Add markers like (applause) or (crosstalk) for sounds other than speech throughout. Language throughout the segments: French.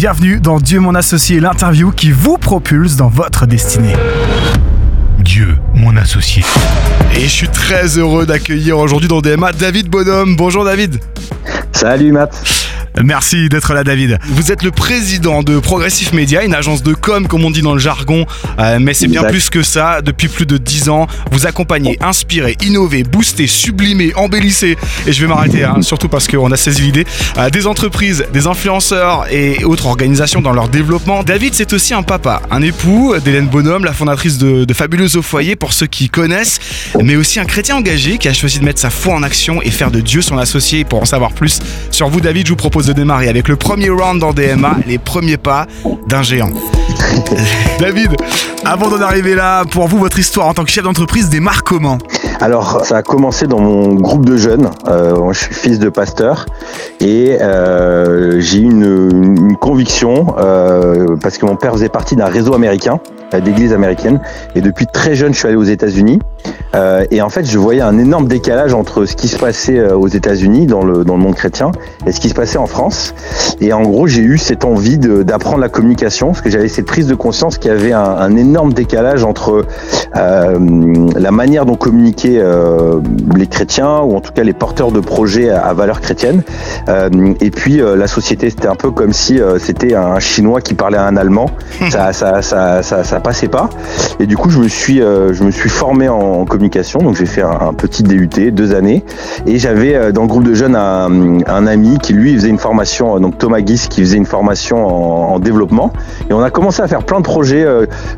Bienvenue dans Dieu mon associé, l'interview qui vous propulse dans votre destinée. Dieu, mon associé. Et je suis très heureux d'accueillir aujourd'hui dans DMA David Bonhomme. Bonjour David. Salut Matt. Merci d'être là, David. Vous êtes le président de Progressive Media, une agence de com, comme on dit dans le jargon, euh, mais c'est bien plus que ça. Depuis plus de 10 ans, vous accompagnez, inspirez, innovez, boostez, sublimez, embellissez, et je vais m'arrêter, hein, surtout parce qu'on a saisi l'idée, euh, des entreprises, des influenceurs et autres organisations dans leur développement. David, c'est aussi un papa, un époux d'Hélène Bonhomme, la fondatrice de, de Fabuleuse au foyer, pour ceux qui connaissent, mais aussi un chrétien engagé qui a choisi de mettre sa foi en action et faire de Dieu son associé. Pour en savoir plus sur vous, David, je vous propose de démarrer avec le premier round dans DMA, les premiers pas d'un géant. (laughs) David, avant d'en arriver là, pour vous, votre histoire en tant que chef d'entreprise démarre comment alors, ça a commencé dans mon groupe de jeunes. Euh, je suis fils de pasteur et euh, j'ai eu une, une, conviction euh, parce que mon père faisait partie d'un réseau américain, euh, d'église américaine, et depuis très jeune, je suis allé aux États-Unis. Euh, et en fait, je voyais un énorme décalage entre ce qui se passait euh, aux États-Unis dans le dans le monde chrétien et ce qui se passait en France. Et en gros, j'ai eu cette envie d'apprendre la communication parce que j'avais cette prise de conscience qu'il y avait un, un, énorme décalage entre la manière dont communiquer euh, les chrétiens ou en tout cas les porteurs de projets à, valeur chrétienne. Euh, et puis euh, la société, c'était un peu comme si c'était un Chinois qui parlait à un Allemand. (laughs) ça, ça, ça, ça, ça passait pas. Et du coup, je me suis, je me suis formé en, communication. Donc j'ai fait un, petit DUT, deux années. Et j'avais dans le groupe de jeunes un, ami qui lui faisait une formation, donc Thomas Guis, qui faisait une formation en, en, développement. Et on a commencé à faire plein de projets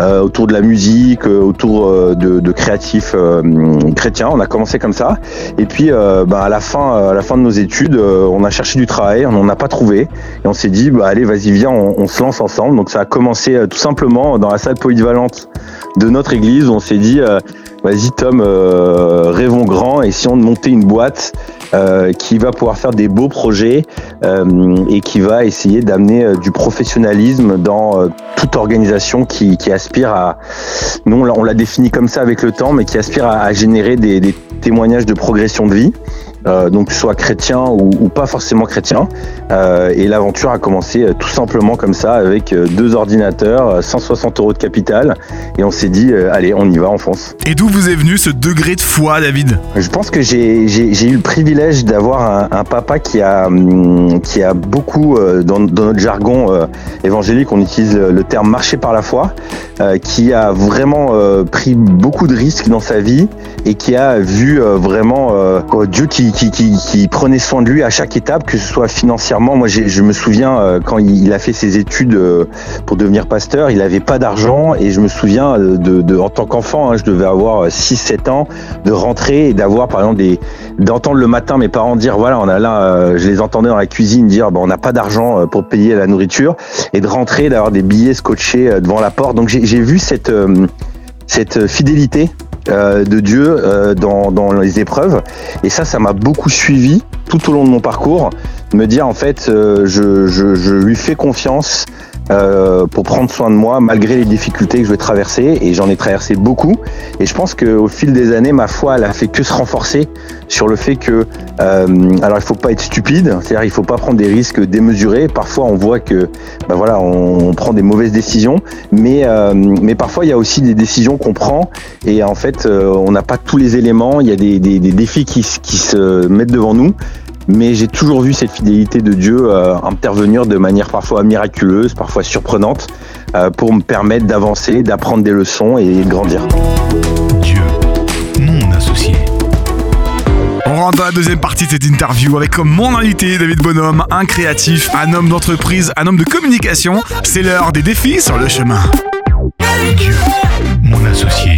autour de la musique, autour de, créatifs chrétien. On a commencé comme ça. Et puis, euh, bah, à la fin, euh, à la fin de nos études, euh, on a cherché du travail, on n'en a pas trouvé, et on s'est dit, bah, allez, vas-y, viens, on, se lance ensemble. Donc, ça a commencé tout simplement dans la salle polyvalente de notre église. On s'est dit, vas-y, Tom, rêvons grand, si on montait une boîte euh, qui va pouvoir faire des beaux projets euh, et qui va essayer d'amener euh, du professionnalisme dans toute organisation qui, aspire à, nous on l'a défini comme ça avec le temps, mais qui aspire à, générer des témoignages de progression de vie. Euh, donc soit chrétien ou, ou, pas forcément chrétien. Euh, et l'aventure a commencé euh, tout simplement comme ça, avec deux ordinateurs, 160 euros de capital, et on s'est dit, allez, on y va, on fonce. Et d'où vous est venu ce degré de foi, David? Je pense que j'ai eu le privilège d'avoir un, un, papa qui a, hum, qui a beaucoup, dans, dans notre jargon évangélique, on utilise le terme marcher par la foi, qui a vraiment pris beaucoup de risques dans sa vie et qui a vu vraiment Dieu qui qui, prenait soin de lui à chaque étape, que ce soit financièrement. Moi, je me souviens euh, quand il a fait ses études euh, pour devenir pasteur, il n'avait pas d'argent et je me souviens euh, de, en tant qu'enfant, hein, je devais avoir 6-7 ans, de rentrer et d'avoir par exemple des d'entendre le matin mes parents dire voilà on a là, je les entendais dans la cuisine dire bon on n'a pas d'argent pour payer la nourriture et de rentrer d'avoir des billets scotchés devant la porte. Donc j'ai vu cette cette fidélité euh, de Dieu euh, dans, dans, les épreuves. Et ça, ça m'a beaucoup suivi tout au long de mon parcours. Me dire en fait, euh, je, lui fais confiance euh, pour prendre soin de moi malgré les difficultés que je vais traverser et j'en ai traversé beaucoup. Et je pense qu'au fil des années ma foi elle a fait que se renforcer sur le fait que euh, alors il faut pas être stupide c'est-à-dire il faut pas prendre des risques démesurés. Parfois on voit que ben voilà on, prend des mauvaises décisions mais mais parfois il y a aussi des décisions qu'on prend. Et en fait on n'a pas tous les éléments. Il y a des, défis qui se mettent devant nous mais j'ai toujours vu cette fidélité de Dieu euh, intervenir de manière parfois miraculeuse, parfois surprenante, euh, pour me permettre d'avancer, d'apprendre des leçons et de grandir. Dieu, mon associé. On rentre dans la deuxième partie de cette interview avec comme mon invité David Bonhomme, un créatif, un homme d'entreprise, un homme de communication. C'est l'heure des défis sur le chemin. Dieu, mon associé.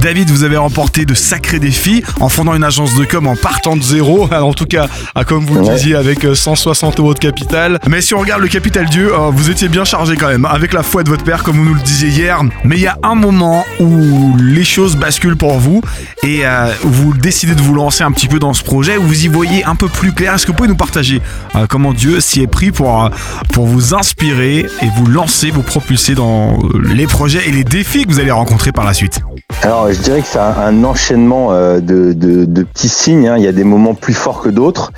David, vous avez remporté de sacrés défis en fondant une agence de com en partant de zéro. (laughs) en tout cas, comme vous le disiez, avec 160 euh, euros de capital. Mais si on regarde le capital Dieu, euh, vous étiez bien chargé quand même, avec la foi de votre père, comme vous nous le disiez hier. Mais il y a un moment où les choses basculent pour vous et euh, vous décidez de vous lancer un petit peu dans ce projet, où vous y voyez un peu plus clair. Est-ce que vous pouvez nous partager comment Dieu s'y est pris pour, pour vous inspirer et vous lancer, vous propulser dans les projets et les défis que vous allez rencontrer par la suite? Alors, je dirais que c'est un, enchaînement euh, de, de, petits signes. Hein. Il y a des moments plus forts que d'autres.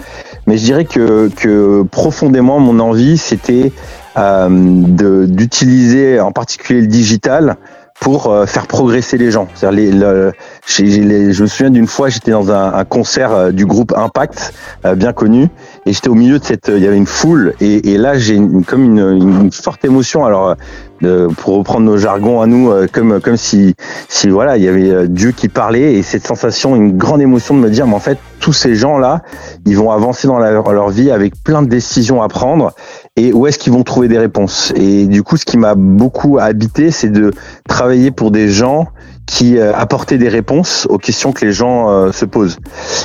Mais je dirais que, que profondément, mon envie, c'était euh, de- d'utiliser en particulier le digital pour euh, faire progresser les gens. Les, le- les- je me souviens d'une fois, j'étais dans un, un concert euh, du groupe Impact, euh, bien connu, et j'étais au milieu de cette, il y avait une foule, et, et là j'ai une, comme une, une forte émotion. Alors, euh, pour reprendre nos jargons à nous, euh, comme comme si si voilà, il y avait euh, Dieu qui parlait, et cette sensation, une grande émotion de me dire, mais en fait, tous ces gens-là, ils vont avancer dans leur vie avec plein de décisions à prendre, et où est-ce qu'ils vont trouver des réponses? Et du coup, ce qui m'a beaucoup habité, c'est de travailler pour des gens qui euh, apportaient des réponses aux questions que les gens euh, se posent.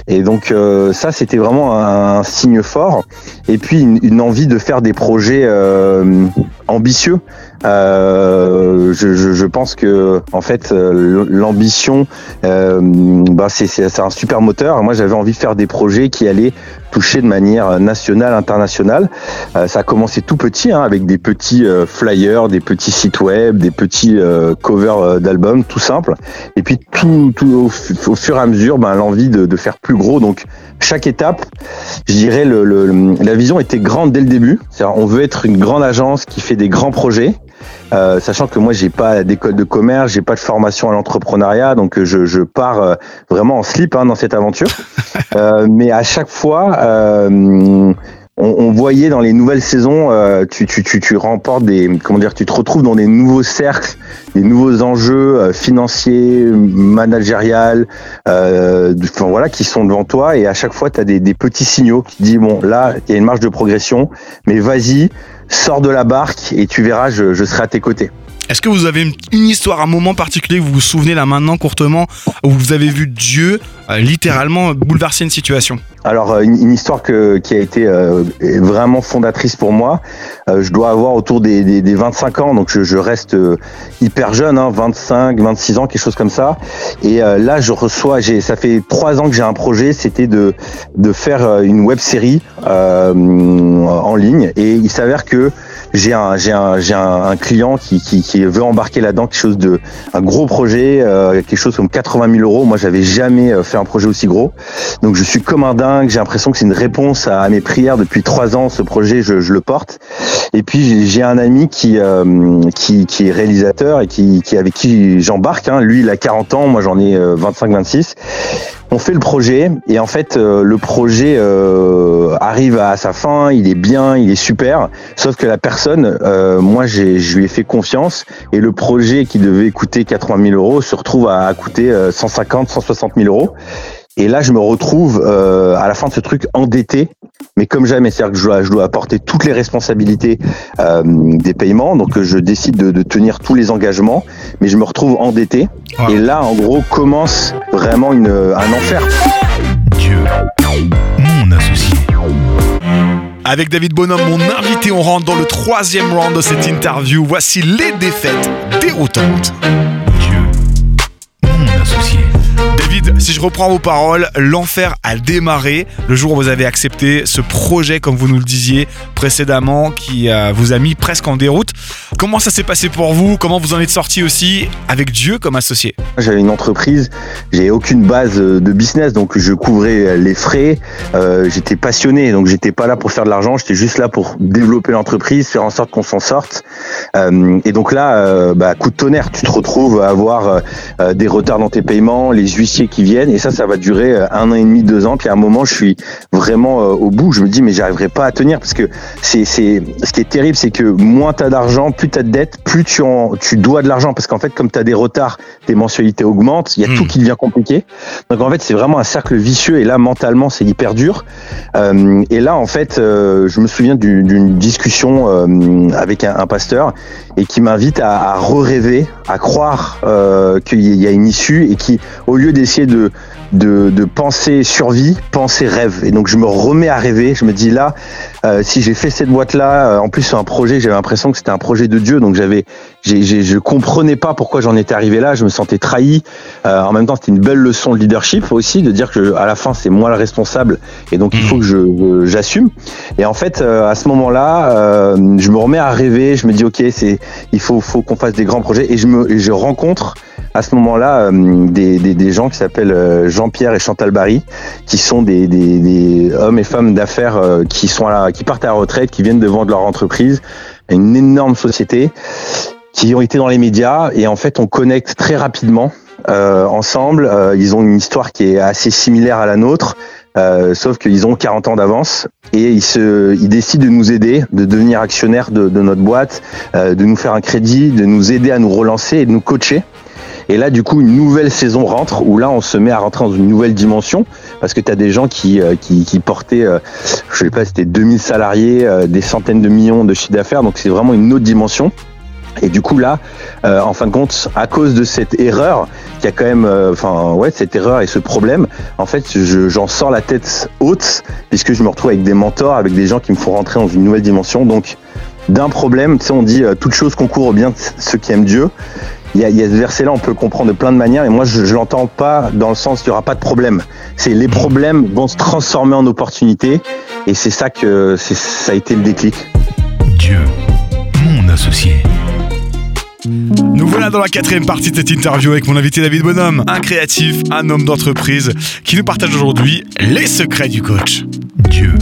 Et donc euh, ça, c'était vraiment un, signe fort. Et puis une, une envie de faire des projets euh, ambitieux. Euh, je, je, je pense que en fait, euh, l'ambition, euh, bah, c'est un super moteur. Moi, j'avais envie de faire des projets qui allaient toucher de manière nationale, internationale. Euh, ça a commencé tout petit, hein, avec des petits euh, flyers, des petits sites web, des petits covers d'albums, tout simple. Et puis tout, tout au, fu- au fur et à mesure, ben, l'envie de, de faire plus gros. Donc chaque étape, je dirais, le, le- la vision était grande dès le début. On veut être une grande agence qui fait des grands projets. Euh, sachant que moi j'ai pas d'école de commerce, j'ai pas de formation à l'entrepreneuriat, donc euh, je, je pars euh, vraiment en slip hein, dans cette aventure. (laughs) Euh, mais à chaque fois, euh, on, voyait dans les nouvelles saisons, euh, tu, tu, tu, tu remportes des, comment dire, tu te retrouves dans des nouveaux cercles, des nouveaux enjeux euh, financiers, managériales, euh, enfin voilà, qui sont devant toi, et à chaque fois tu as des, des petits signaux qui disent bon là il y a une marge de progression, mais vas-y, sors de la barque et tu verras, je serai à tes côtés. Est-ce que vous avez une, histoire, un moment particulier que vous vous souvenez là maintenant courtement où vous avez vu Dieu euh, littéralement bouleverser une situation? Alors euh, une, histoire que, qui a été euh, vraiment fondatrice pour moi. Euh, je dois avoir autour des, des, des 25 ans, donc je, reste hyper jeune, hein, 25, 26 ans, quelque chose comme ça. Et là, je reçois, ça fait trois ans que j'ai un projet, c'était de de faire une web série en ligne. Et il s'avère que j'ai un j'ai un j'ai un, un client qui, qui qui veut embarquer là-dedans quelque chose de un gros projet, euh, quelque chose comme 80 000 euros. Moi, j'avais jamais euh, fait un projet aussi gros. Donc je suis comme un dingue, j'ai l'impression que c'est une réponse à, mes prières depuis trois ans. Ce projet, je, je le porte. Et puis j'ai- un ami qui, euh, qui qui est réalisateur et qui, qui avec qui j'embarque. Hein. Lui, il a 40 ans, moi j'en ai 25-26. On fait le projet et en fait euh, le projet euh, arrive à sa fin, il est bien, il est super. Sauf que la personne, euh, moi je lui ai fait confiance et le projet qui devait coûter 80 000 euros se retrouve à, à coûter euh, 150, 160 000 euros. Et là, je me retrouve euh, à la fin de ce truc endetté, mais comme jamais. C'est-à-dire que je dois, je dois apporter toutes les responsabilités euh, des paiements. Donc, je décide de, de tenir tous les engagements, mais je me retrouve endetté. Wow. Et là, en gros, commence vraiment une, un enfer. Dieu, mon associé. Avec David Bonhomme, mon invité, on rentre dans le troisième round de cette interview. Voici les défaites déroutantes. Si je reprends vos paroles, l'enfer a démarré le jour où vous avez accepté ce projet, comme vous nous le disiez précédemment, qui euh, vous a mis presque en déroute. Comment ça s'est passé pour vous? Comment vous en êtes sorti aussi avec Dieu comme associé? J'avais une entreprise, j'ai aucune base euh, de business, donc je couvrais les frais. Euh, j'étais passionné, donc j'étais pas là pour faire de l'argent, j'étais juste là pour développer l'entreprise, faire en sorte qu'on s'en sorte. Euh, et donc là, euh, bah, coup de tonnerre, tu te retrouves à avoir euh, euh, des retards dans tes paiements, les huissiers qui viennent, et ça, ça va durer euh, un an et demi, deux ans. Puis à un moment, je suis vraiment euh, au bout. Je me dis, mais j'arriverai pas à tenir parce que c'est, c'est, ce qui est terrible, c'est que moins t'as d'argent, t'as de dettes, plus tu en, tu dois de l'argent parce qu'en fait, comme t'as des retards, tes mensualités augmentent, il y a Mm. tout qui devient compliqué. Donc en fait, c'est vraiment un cercle vicieux et là, mentalement, c'est hyper dur. Euh, et là, en fait, euh, je me souviens du- d'une discussion euh, avec un, un pasteur et qui m'invite à, à re-rêver, à croire qu'il y a une issue et qui, au lieu d'essayer de, de, de penser survie, penser rêve. Et donc je me remets à rêver. Je me dis là, si j'ai fait cette boîte là, en plus c'est un projet, j'avais l'impression que c'était un projet de Dieu, donc j'avais, je comprenais pas pourquoi j'en étais arrivé là. Je me sentais trahi. Euh, en même temps, c'était une belle leçon de leadership aussi, de dire que à la fin c'est moi le responsable et donc il Mhm. faut que je, je- j'assume. Et en fait, euh, à ce moment-là, euh, je me remets à rêver. Je me dis ok, c'est, il faut, faut qu'on fasse des grands projets et je me, et je rencontre à ce moment-là des, des, gens qui s'appellent Jean-Pierre et Chantal Barry, qui sont des, hommes et femmes d'affaires qui sont qui partent à la retraite, qui viennent de vendre leur entreprise, une énorme société, qui ont été dans les médias et en fait on connecte très rapidement euh, ensemble. Euh, ils ont une histoire qui est assez similaire à la nôtre. Euh, sauf qu'ils ont 40 ans d'avance et ils, décident de nous aider, de devenir actionnaires de, de notre boîte, euh, de nous faire un crédit, de nous aider à nous relancer et de nous coacher. Et là, du coup, une nouvelle saison rentre où là, on se met à rentrer dans une nouvelle dimension parce que tu as des gens qui, euh, qui, qui portaient, je sais pas, c'était 2000 salariés, des centaines de millions de chiffre d'affaires. Donc, c'est vraiment une autre dimension. Et du coup là, euh, en fin de compte, à cause de cette erreur, qui a quand même, euh, enfin ouais, cette erreur et ce problème, en fait, j'en sors la tête haute puisque je me retrouve avec des mentors, avec des gens qui me font rentrer dans une nouvelle dimension. Donc d'un problème, tu sais, on dit euh, toute chose concourt au bien de ceux qui aiment Dieu. Il y, a, il ce verset-là, on peut le comprendre de plein de manières, et moi je, je l'entends pas dans le sens qu'il n'y aura pas de problème. C'est les problèmes vont se transformer en opportunités, et c'est ça que ça a été le déclic. Dieu, mon associé. Nous voilà dans la quatrième partie de cette interview avec mon invité David Bonhomme, un créatif, un homme d'entreprise qui nous partage aujourd'hui les secrets du coach. Dieu,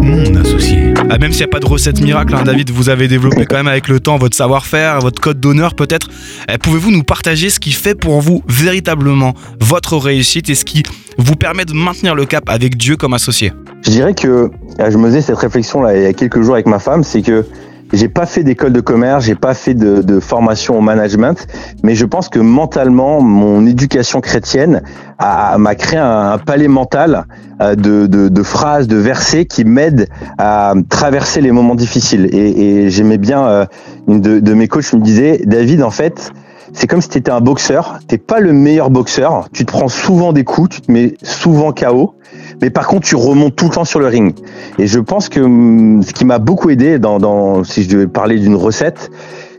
mon associé. Ah, même s'il n'y a pas de recette miracle, hein, David, vous avez développé quand même avec le temps votre savoir-faire, votre code d'honneur peut-être. Eh, pouvez-vous nous partager ce qui fait pour vous véritablement votre réussite et ce qui vous permet de maintenir le cap avec Dieu comme associé? Je dirais que ah, je me faisais cette réflexion là il y a quelques jours avec ma femme, c'est que j'ai pas fait d'école de commerce, j'ai pas fait de, formation au management, mais je pense que mentalement, mon éducation chrétienne m'a créé un, palais mental euh, de, phrases, de versets qui m'aident à traverser les moments difficiles. Et, j'aimais bien euh, une de mes coachs me disait, David, en fait, c'est comme si tu étais un boxeur. T'es pas le meilleur boxeur. Tu te prends souvent des coups, tu te mets souvent KO. Mais par contre, tu remontes tout le temps sur le ring. Et je pense que hum, ce qui m'a beaucoup aidé dans, dans, si je devais parler d'une recette,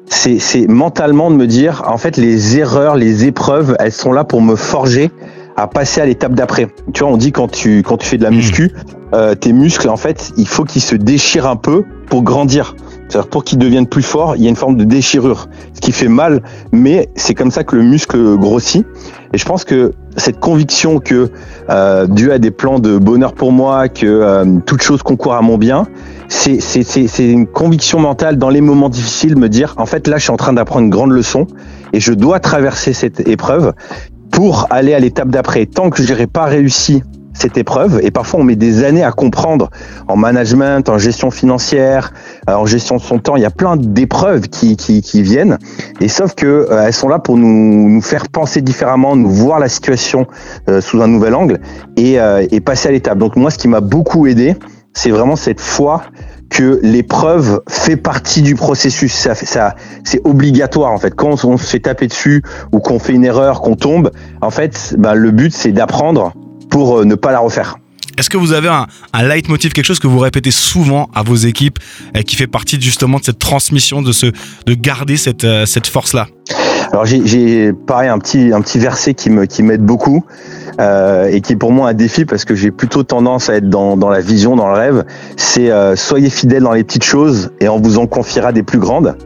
c'est mentalement de me dire, en fait, les erreurs, les épreuves, elles sont là pour me forger à passer à l'étape d'après. Tu vois, on dit quand tu quand tu fais de la muscu, euh, tes muscles, en fait, il faut qu'ils se déchirent un peu pour grandir. C'est-à-dire pour qu'ils deviennent plus forts, il y a une forme de déchirure, ce qui fait mal, mais c'est comme ça que le muscle grossit. Et je pense que cette conviction que euh, Dieu a des plans de bonheur pour moi, que euh, toute chose concourt à mon bien, c'est une conviction mentale dans les moments difficiles, me dire en fait là je suis en train d'apprendre une grande leçon et je dois traverser cette épreuve pour aller à l'étape d'après. Tant que je n'aurai pas réussi cette épreuve et parfois on met des années à comprendre en management, en gestion financière, euh, en gestion de son temps. Il y a plein d'épreuves qui, qui, qui, viennent et sauf que euh, elles sont là pour nous, nous faire penser différemment, nous voir la situation euh, sous un nouvel angle et, et passer à l'étape. Donc moi, ce qui m'a beaucoup aidé, c'est vraiment cette foi que l'épreuve fait partie du processus. Ça, ça, c'est obligatoire en fait. Quand on se fait taper dessus ou qu'on fait une erreur, qu'on tombe, en fait, ben, le but c'est d'apprendre pour euh, ne pas la refaire. Est-ce que vous avez un, leitmotiv, quelque chose que vous répétez souvent à vos équipes et qui fait partie justement de cette transmission, de, de garder cette, euh, cette force-là? Alors j'ai pareil un petit, un petit verset qui m'aide qui beaucoup euh, et qui est pour moi un défi parce que j'ai plutôt tendance à être dans, dans la vision, dans le rêve. C'est euh, soyez fidèles dans les petites choses et on vous en confiera des plus grandes.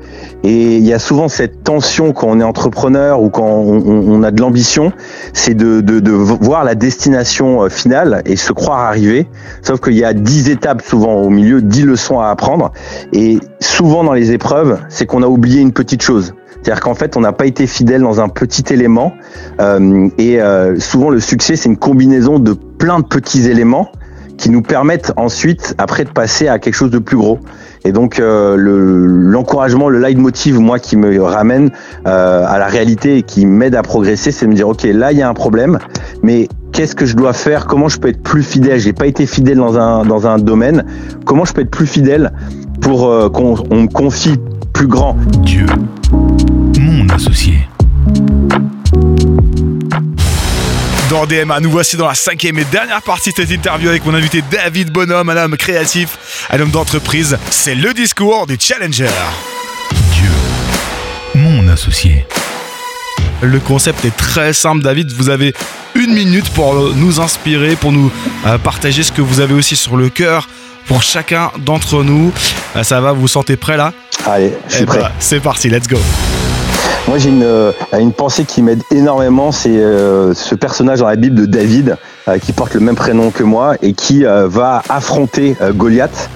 Et il y a souvent cette tension quand on est entrepreneur ou quand on, on a de l'ambition, c'est de, de, de, voir la destination euh, finale et se croire arriver. Sauf qu'il y a dix étapes souvent au milieu, dix leçons à apprendre. Et souvent dans les épreuves, c'est qu'on a oublié une petite chose. C'est-à-dire qu'en fait, on n'a pas été fidèle dans un petit élément. Euh, et euh, souvent, le succès, c'est une combinaison de plein de petits éléments qui nous permettent ensuite, après, de passer à quelque chose de plus gros. Et donc euh, l'encouragement, le, le leitmotiv, moi, qui me ramène euh, à la réalité et qui m'aide à progresser, c'est de me dire, ok, là, il y a un problème, mais qu'est-ce que je dois faire? Comment je peux être plus fidèle? J'ai pas été fidèle dans un dans un domaine. Comment je peux être plus fidèle pour euh, qu'on on me confie plus grand? Dieu, associé. dans DMA. Nous voici dans la cinquième et dernière partie de cette interview avec mon invité David Bonhomme, un homme créatif, un homme d'entreprise. C'est le discours du Challenger. Dieu, mon associé. Le concept est très simple, David. Vous avez une minute pour nous inspirer, pour nous euh, partager ce que vous avez aussi sur le cœur pour chacun d'entre nous. Euh, ça va, vous vous sentez prêt là? Allez, je suis Eh prêt. ben, c'est parti, let's go. Moi, j'ai une, euh, une pensée qui m'aide énormément. C'est euh, ce personnage dans la Bible de David, euh, qui porte le même prénom que moi et qui va affronter Goliath.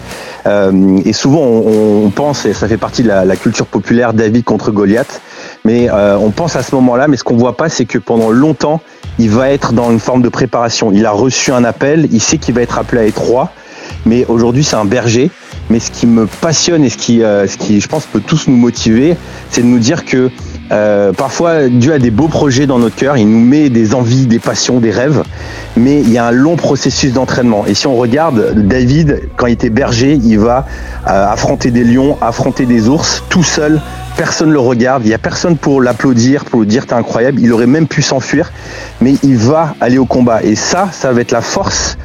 et souvent, on, pense, et ça fait partie de la, la culture populaire, David contre Goliath. Mais on pense à ce moment-là, mais ce qu'on voit pas, c'est que pendant longtemps, il va être dans une forme de préparation. Il a reçu un appel, il sait qu'il va être appelé à être roi, mais aujourd'hui c'est un berger. Mais ce qui me passionne et ce qui, ce qui, je pense, peut tous nous motiver, c'est de nous dire que euh, parfois, Dieu a des beaux projets dans notre cœur, il nous met des envies, des passions, des rêves, mais il y a un long processus d'entraînement. Et si on regarde David, quand il était berger, il va euh, affronter des lions, affronter des ours, tout seul, personne le regarde, il n'y a personne pour l'applaudir, pour dire t'es incroyable, il aurait même pu s'enfuir, mais il va aller au combat. Et ça, ça va être la force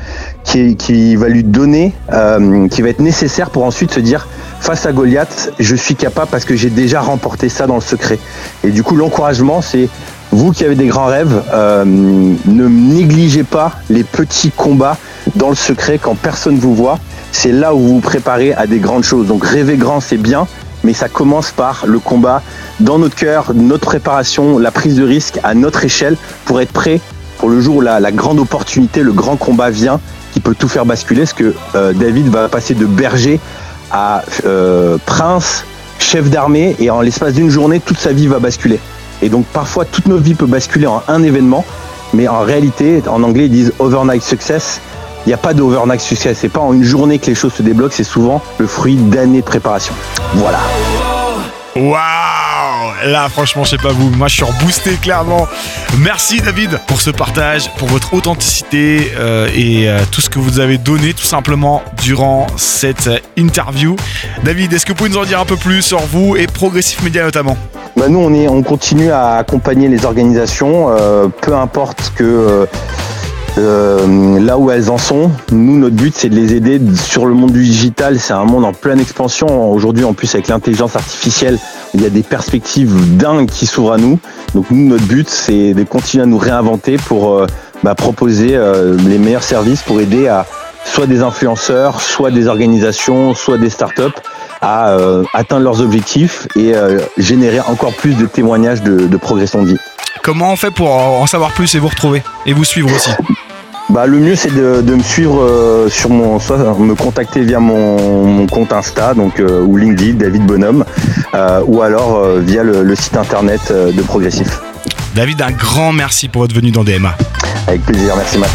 qui, va lui donner, euh, qui va être nécessaire pour ensuite se dire face à Goliath, je suis capable parce que j'ai déjà remporté ça dans le secret. Et du coup, l'encouragement, c'est vous qui avez des grands rêves, euh, ne négligez pas les petits combats dans le secret quand personne vous voit. C'est là où vous vous préparez à des grandes choses. Donc rêver grand, c'est bien, mais ça commence par le combat dans notre cœur, notre préparation, la prise de risque à notre échelle pour être prêt pour le jour où la, grande opportunité, le grand combat vient, qui peut tout faire basculer, parce que euh, David va passer de berger à euh, prince, chef d'armée, et en l'espace d'une journée, toute sa vie va basculer. Et donc parfois, toute notre vie peut basculer en un événement, mais en réalité, en anglais, ils disent overnight success. Il n'y a pas d'overnight success. C'est pas en une journée que les choses se débloquent, c'est souvent le fruit d'années de préparation. Voilà. Waouh Là, franchement, je sais pas vous, moi je suis reboosté clairement. Merci David pour ce partage, pour votre authenticité euh, et euh, tout ce que vous avez donné tout simplement durant cette interview. David, est-ce que vous pouvez nous en dire un peu plus sur vous et Progressif Media notamment? Bah nous, on, on continue à accompagner les organisations, euh, peu importe que euh, là où elles en sont. Nous, notre but, c'est de les aider sur le monde du digital. C'est un monde en pleine expansion. Aujourd'hui, en plus, avec l'intelligence artificielle, il y a des perspectives dingues qui s'ouvrent à nous. Donc, nous, notre but, c'est de continuer à nous réinventer pour euh, bah, proposer euh, les meilleurs services pour aider à soit des influenceurs, soit des organisations, soit des startups à atteindre leurs objectifs et générer encore plus de témoignages de, de progression de vie. Comment on fait pour en savoir plus et vous retrouver et vous suivre aussi? Bah, le mieux c'est de, me suivre euh, sur mon soit me contacter via mon, compte Insta donc euh, ou LinkedIn David Bonhomme euh, ou alors via le, site internet de Progressif. David, un grand merci pour votre venue dans DMA. Avec plaisir, merci Matt.